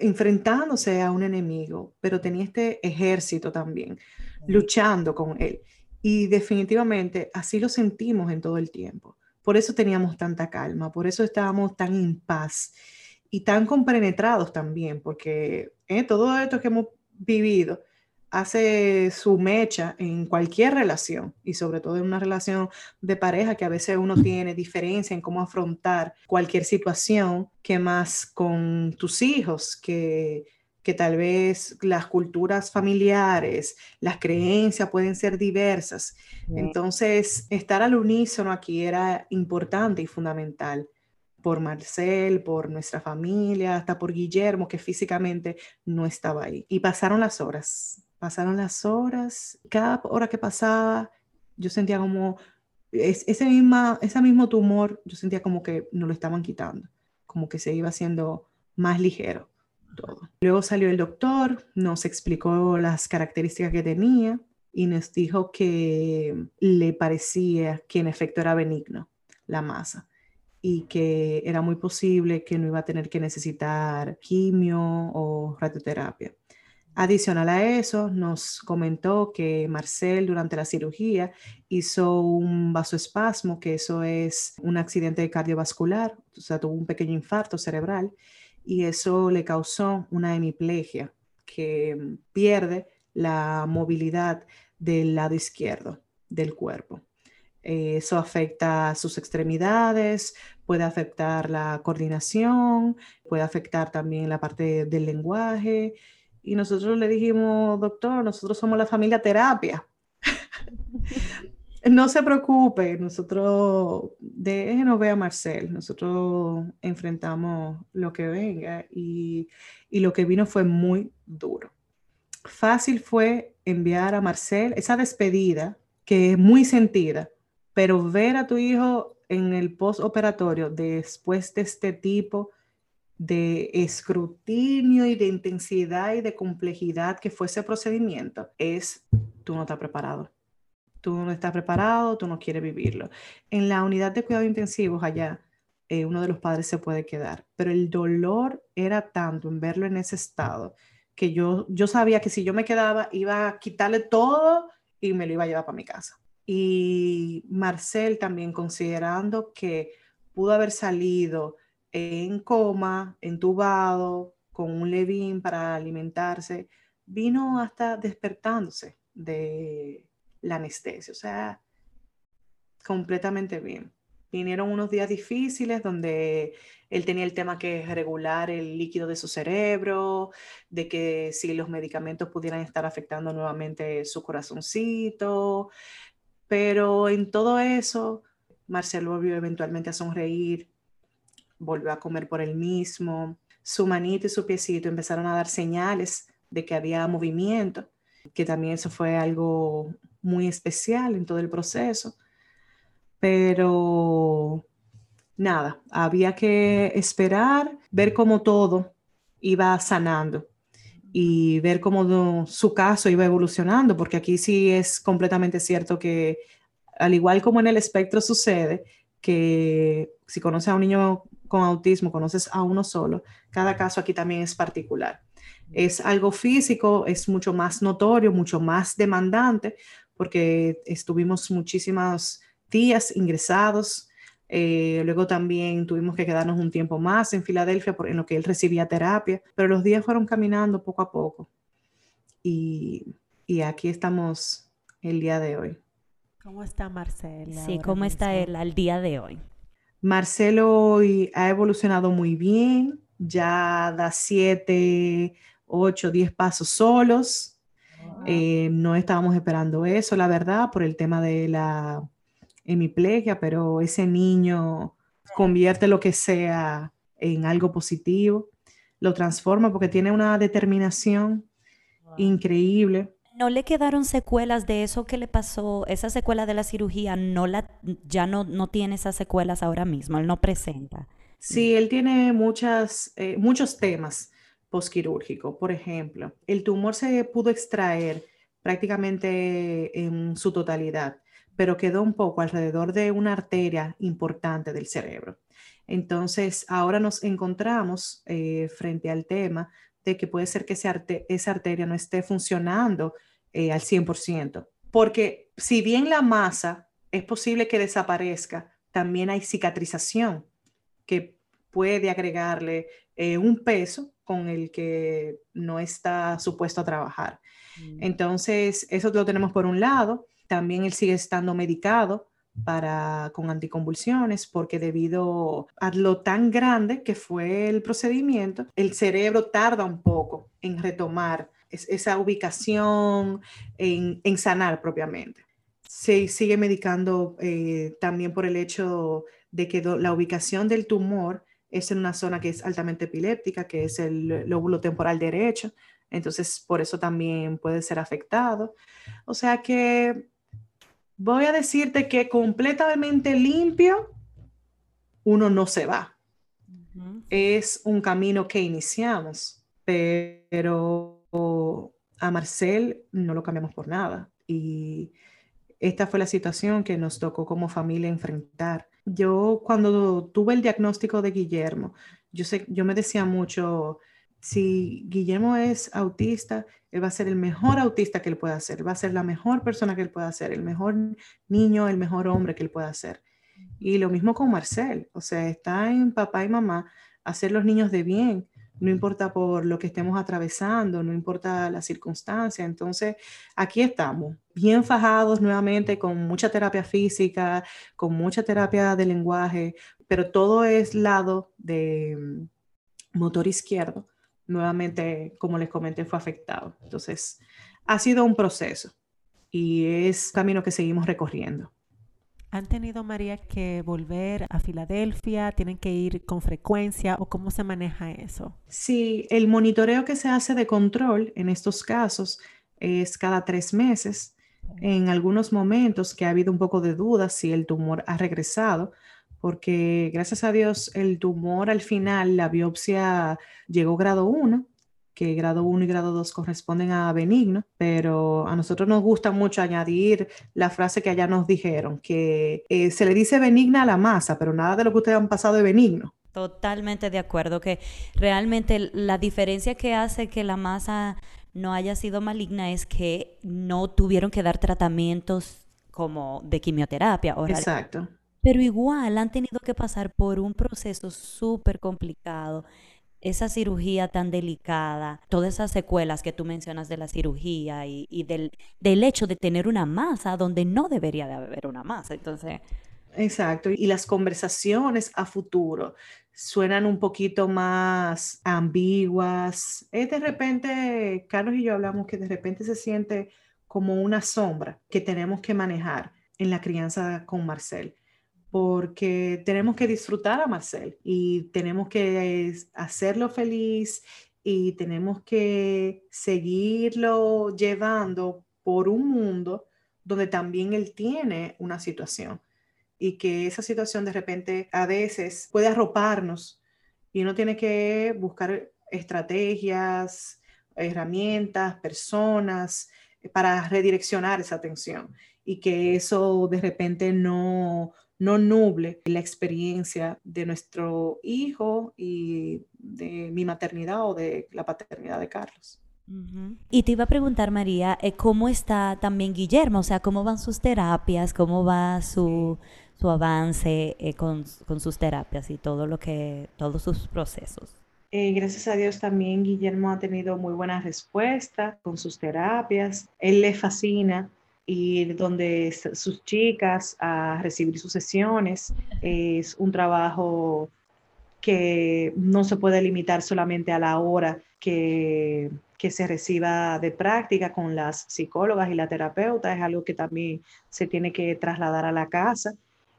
enfrentándose a un enemigo, pero tenía este ejército también luchando con él. Y definitivamente así lo sentimos en todo el tiempo. Por eso teníamos tanta calma, por eso estábamos tan en paz y tan compenetrados también, porque eh, todo esto que hemos vivido, hace su mecha en cualquier relación y sobre todo en una relación de pareja que a veces uno tiene diferencia en cómo afrontar cualquier situación que más con tus hijos, que, que tal vez las culturas familiares, las creencias pueden ser diversas. Entonces, estar al unísono aquí era importante y fundamental por Marcel, por nuestra familia, hasta por Guillermo, que físicamente no estaba ahí. Y pasaron las horas, Pasaron las horas, cada hora que pasaba, yo sentía como ese, misma, ese mismo tumor, yo sentía como que nos lo estaban quitando, como que se iba haciendo más ligero Luego salió el doctor, nos explicó las características que tenía y nos dijo que le parecía que en efecto era benigno la masa y que era muy posible que no iba a tener que necesitar quimio o radioterapia. Adicional a eso, nos comentó que Marcel durante la cirugía hizo un vasoespasmo, que eso es un accidente cardiovascular, o sea, tuvo un pequeño infarto cerebral y eso le causó una hemiplegia que pierde la movilidad del lado izquierdo del cuerpo. Eso afecta sus extremidades, puede afectar la coordinación, puede afectar también la parte del lenguaje y nosotros le dijimos, doctor, nosotros somos la familia terapia. *laughs* no se preocupe, nosotros, déjenos ver a Marcel, nosotros enfrentamos lo que venga y, y lo que vino fue muy duro. Fácil fue enviar a Marcel esa despedida que es muy sentida, pero ver a tu hijo en el postoperatorio después de este tipo de escrutinio y de intensidad y de complejidad que fue ese procedimiento es tú no estás preparado. Tú no estás preparado, tú no quieres vivirlo. En la unidad de cuidados intensivos allá, eh, uno de los padres se puede quedar, pero el dolor era tanto en verlo en ese estado que yo, yo sabía que si yo me quedaba iba a quitarle todo y me lo iba a llevar para mi casa. Y Marcel también considerando que pudo haber salido en coma, entubado, con un levín para alimentarse, vino hasta despertándose de la anestesia, o sea, completamente bien. Vinieron unos días difíciles donde él tenía el tema que regular el líquido de su cerebro, de que si los medicamentos pudieran estar afectando nuevamente su corazoncito, pero en todo eso, Marcelo volvió eventualmente a sonreír, volvió a comer por él mismo, su manito y su piecito empezaron a dar señales de que había movimiento, que también eso fue algo muy especial en todo el proceso. Pero nada, había que esperar, ver cómo todo iba sanando y ver cómo su caso iba evolucionando, porque aquí sí es completamente cierto que, al igual como en el espectro sucede, que si conoces a un niño con autismo, conoces a uno solo, cada caso aquí también es particular. Es algo físico, es mucho más notorio, mucho más demandante, porque estuvimos muchísimos días ingresados. Eh, luego también tuvimos que quedarnos un tiempo más en Filadelfia en lo que él recibía terapia, pero los días fueron caminando poco a poco. Y, y aquí estamos el día de hoy. ¿Cómo está Marcelo? Sí, ¿cómo está él al día de hoy? Marcelo hoy ha evolucionado muy bien, ya da siete, ocho, diez pasos solos. Eh, no estábamos esperando eso, la verdad, por el tema de la hemiplegia, pero ese niño convierte lo que sea en algo positivo, lo transforma porque tiene una determinación increíble. ¿No le quedaron secuelas de eso que le pasó? Esa secuela de la cirugía no la, ya no, no tiene esas secuelas ahora mismo, él no presenta. Sí, él tiene muchas, eh, muchos temas postquirúrgicos. Por ejemplo, el tumor se pudo extraer prácticamente en su totalidad pero quedó un poco alrededor de una arteria importante del cerebro. Entonces, ahora nos encontramos eh, frente al tema de que puede ser que esa arteria no esté funcionando eh, al 100%, porque si bien la masa es posible que desaparezca, también hay cicatrización que puede agregarle eh, un peso con el que no está supuesto a trabajar. Mm. Entonces, eso lo tenemos por un lado. También él sigue estando medicado para, con anticonvulsiones porque debido a lo tan grande que fue el procedimiento, el cerebro tarda un poco en retomar esa ubicación, en, sanar propiamente. Se sigue medicando eh, también por el hecho de que la ubicación del tumor es en una zona que es altamente epiléptica, que es el lóbulo temporal derecho, entonces por eso también puede ser afectado. O sea que voy a decirte que completamente limpio, uno no se va. Es un camino que iniciamos, pero a Marcel no lo cambiamos por nada. Y esta fue la situación que nos tocó como familia enfrentar. Yo cuando tuve el diagnóstico de Guillermo, yo, sé, yo me decía mucho, si Guillermo es autista, él va a ser el mejor autista que él pueda ser, va a ser la mejor persona que él pueda ser, el mejor niño, el mejor hombre que él pueda ser. Y lo mismo con Marcel, o sea, está en papá y mamá hacer los niños de bien, no importa por lo que estemos atravesando, no importa la circunstancia. Entonces, aquí estamos, bien fajados nuevamente con mucha terapia física, con mucha terapia de lenguaje, pero todo es lado de mm, motor izquierdo nuevamente, como les comenté, fue afectado. Entonces, ha sido un proceso y es camino que seguimos recorriendo. ¿Han tenido, María, que volver a Filadelfia? ¿Tienen que ir con frecuencia o cómo se maneja eso? Sí, el monitoreo que se hace de control en estos casos es cada tres meses. En algunos momentos que ha habido un poco de duda si el tumor ha regresado, porque gracias a Dios el tumor al final, la biopsia llegó grado 1, que grado 1 y grado 2 corresponden a benigno, pero a nosotros nos gusta mucho añadir la frase que allá nos dijeron, que eh, se le dice benigna a la masa, pero nada de lo que ustedes han pasado es benigno. Totalmente de acuerdo, que realmente la diferencia que hace que la masa no haya sido maligna es que no tuvieron que dar tratamientos como de quimioterapia. Exacto pero igual han tenido que pasar por un proceso súper complicado, esa cirugía tan delicada, todas esas secuelas que tú mencionas de la cirugía y, del, hecho de tener una masa donde no debería de haber una masa. Entonces... Exacto, y las conversaciones a futuro suenan un poquito más ambiguas. Es de repente, Carlos y yo hablamos que de repente se siente como una sombra que tenemos que manejar en la crianza con Marcel porque tenemos que disfrutar a Marcel y tenemos que hacerlo feliz y tenemos que seguirlo llevando por un mundo donde también él tiene una situación. y que esa situación de repente a veces puede arroparnos y uno tiene que buscar estrategias, herramientas, personas para redireccionar esa atención y que eso de repente no, no nuble la experiencia de nuestro hijo y de mi maternidad o de la paternidad de Carlos. Y te iba a preguntar, María, eh, ¿cómo está también Guillermo? O sea, ¿cómo van sus terapias? ¿Cómo va su, su avance eh, con, con, sus terapias y todo lo que, todos sus procesos? Eh, gracias a Dios también Guillermo ha tenido muy buena respuesta con sus terapias. Él le fascina ir donde sus chicas a recibir sus sesiones. Es un trabajo que no se puede limitar solamente a la hora que, que se reciba de práctica con las psicólogas y la terapeuta. Es algo que también se tiene que trasladar a la casa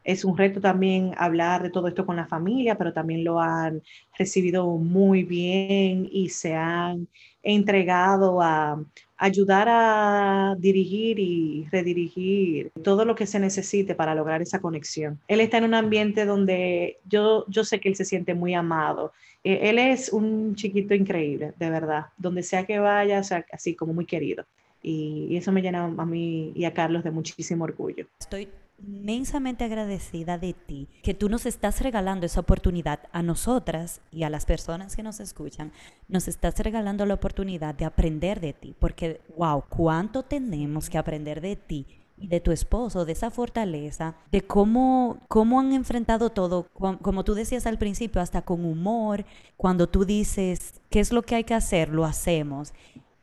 es un reto también hablar de todo esto con la familia, pero también lo han recibido muy bien y se han entregado a ayudar a dirigir y redirigir todo lo que se necesite para lograr esa conexión. Él está en un ambiente donde yo, yo sé que él se siente muy amado. E, él es un chiquito increíble, de verdad. Donde sea que vaya, así como muy querido. Y, y eso me llena a mí y a Carlos de muchísimo orgullo. Estoy inmensamente agradecida de ti, que tú nos estás regalando esa oportunidad a nosotras y a las personas que nos escuchan, nos estás regalando la oportunidad de aprender de ti, porque, wow, cuánto tenemos que aprender de ti y de tu esposo, de esa fortaleza, de cómo, cómo han enfrentado todo, como tú decías al principio, hasta con humor, cuando tú dices, ¿qué es lo que hay que hacer? Lo hacemos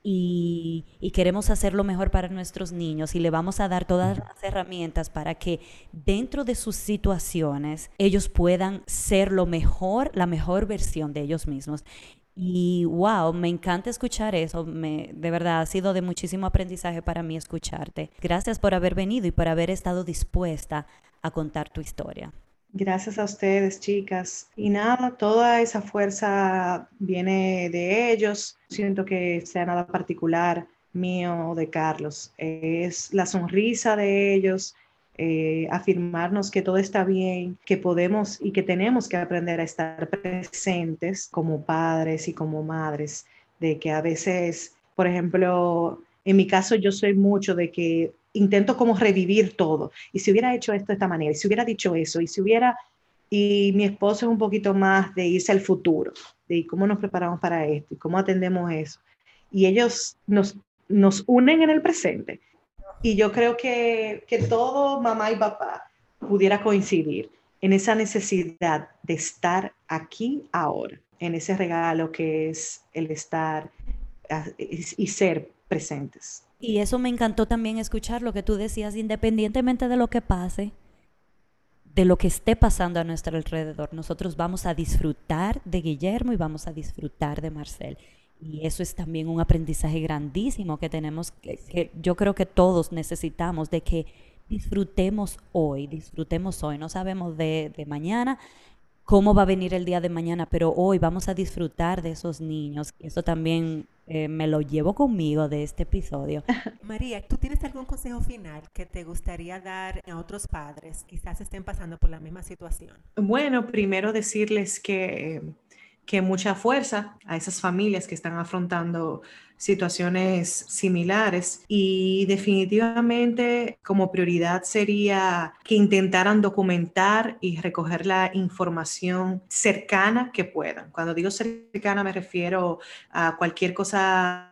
y, queremos hacerlo mejor para nuestros niños y le vamos a dar todas las herramientas para que dentro de sus situaciones ellos puedan ser lo mejor, la mejor versión de ellos mismos. Y wow, me encanta escuchar eso. Me, de verdad, ha sido de muchísimo aprendizaje para mí escucharte. Gracias por haber venido y por haber estado dispuesta a contar tu historia. Gracias a ustedes, chicas. Y nada, toda esa fuerza viene de ellos. Siento que sea nada particular mío o de Carlos. Es la sonrisa de ellos, eh, afirmarnos que todo está bien, que podemos y que tenemos que aprender a estar presentes como padres y como madres, de que a veces, por ejemplo, en mi caso yo soy mucho de que intento como revivir todo. Y si hubiera hecho esto de esta manera, y si hubiera dicho eso, y si hubiera, y mi esposo es un poquito más de irse al futuro, de cómo nos preparamos para esto, y cómo atendemos eso. Y ellos nos, nos unen en el presente. Y yo creo que, que todo mamá y papá pudiera coincidir en esa necesidad de estar aquí ahora, en ese regalo que es el estar y ser presentes. Y eso me encantó también escuchar lo que tú decías, independientemente de lo que pase, de lo que esté pasando a nuestro alrededor, nosotros vamos a disfrutar de Guillermo y vamos a disfrutar de Marcel. Y eso es también un aprendizaje grandísimo que tenemos, que, yo creo que todos necesitamos, de que disfrutemos hoy, disfrutemos hoy. No sabemos de, de mañana, cómo va a venir el día de mañana, pero hoy vamos a disfrutar de esos niños. Eso también eh, me lo llevo conmigo de este episodio. *laughs* María, ¿tú tienes algún consejo final que te gustaría dar a otros padres? Quizás estén pasando por la misma situación. Bueno, primero decirles que que mucha fuerza a esas familias que están afrontando situaciones similares y definitivamente como prioridad sería que intentaran documentar y recoger la información cercana que puedan. Cuando digo cercana me refiero a cualquier cosa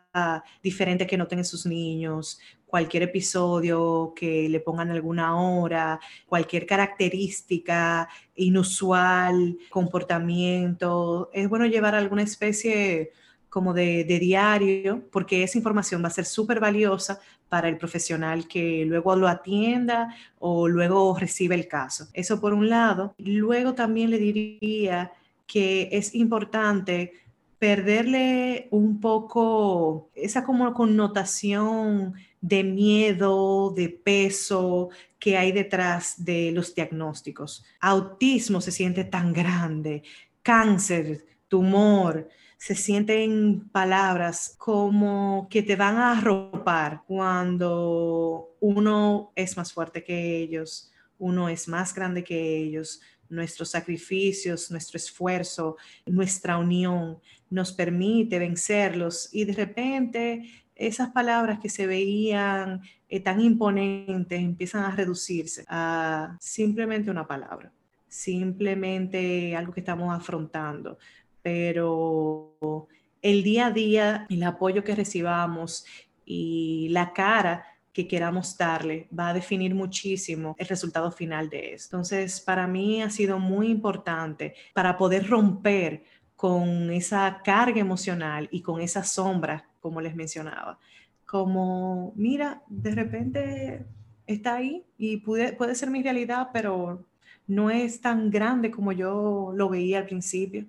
diferente que noten en sus niños, cualquier episodio que le pongan alguna hora, cualquier característica inusual, comportamiento. Es bueno llevar alguna especie como de, diario, porque esa información va a ser súper valiosa para el profesional que luego lo atienda o luego recibe el caso. Eso por un lado. Luego también le diría que es importante perderle un poco esa como connotación de miedo, de peso que hay detrás de los diagnósticos. Autismo se siente tan grande, cáncer, tumor, se sienten palabras como que te van a arropar cuando uno es más fuerte que ellos, uno es más grande que ellos, nuestros sacrificios, nuestro esfuerzo, nuestra unión nos permite vencerlos y de repente esas palabras que se veían eh, tan imponentes empiezan a reducirse a simplemente una palabra, simplemente algo que estamos afrontando, pero el día a día, el apoyo que recibamos y la cara que queramos darle va a definir muchísimo el resultado final de esto. Entonces, para mí ha sido muy importante para poder romper con esa carga emocional y con esa sombra, como les mencionaba. Como, mira, de repente está ahí y puede, puede ser mi realidad, pero no es tan grande como yo lo veía al principio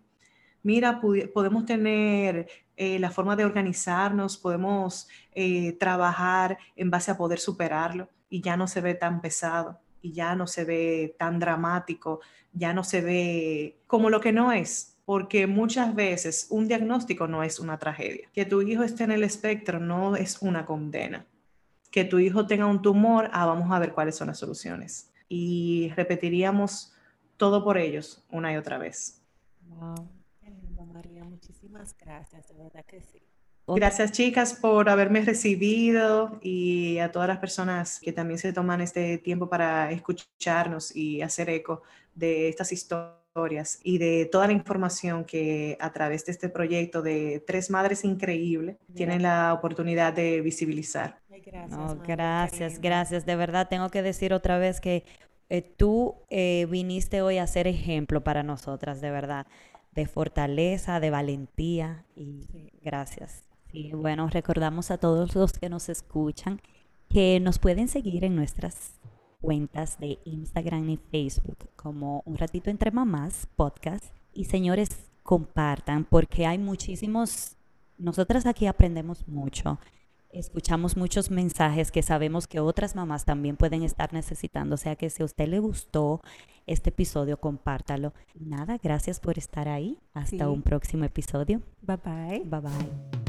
mira, podemos tener eh, la forma de organizarnos, podemos eh, trabajar en base a poder superarlo y ya no se ve tan pesado y ya no se ve tan dramático, ya no se ve como lo que no es, porque muchas veces un diagnóstico no es una tragedia. Que tu hijo esté en el espectro no es una condena. Que tu hijo tenga un tumor, ah, vamos a ver cuáles son las soluciones. Y repetiríamos todo por ellos una y otra vez. Wow. María, muchísimas gracias, de verdad que sí. Gracias chicas por haberme recibido y a todas las personas que también se toman este tiempo para escucharnos y hacer eco de estas historias y de toda la información que a través de este proyecto de Tres Madres Increíble tienen la oportunidad de visibilizar. gracias, gracias, gracias. De verdad tengo que decir otra vez que eh, tú eh, viniste hoy a ser ejemplo para nosotras, de verdad de fortaleza, de valentía y gracias. Y bueno, recordamos a todos los que nos escuchan que nos pueden seguir en nuestras cuentas de Instagram y Facebook como Un Ratito Entre Mamás Podcast. Y señores, compartan porque hay muchísimos, nosotras aquí aprendemos mucho escuchamos muchos mensajes que sabemos que otras mamás también pueden estar necesitando. O sea que si a usted le gustó este episodio, compártalo. Nada, gracias por estar ahí. Hasta un próximo episodio. Bye bye. Bye bye.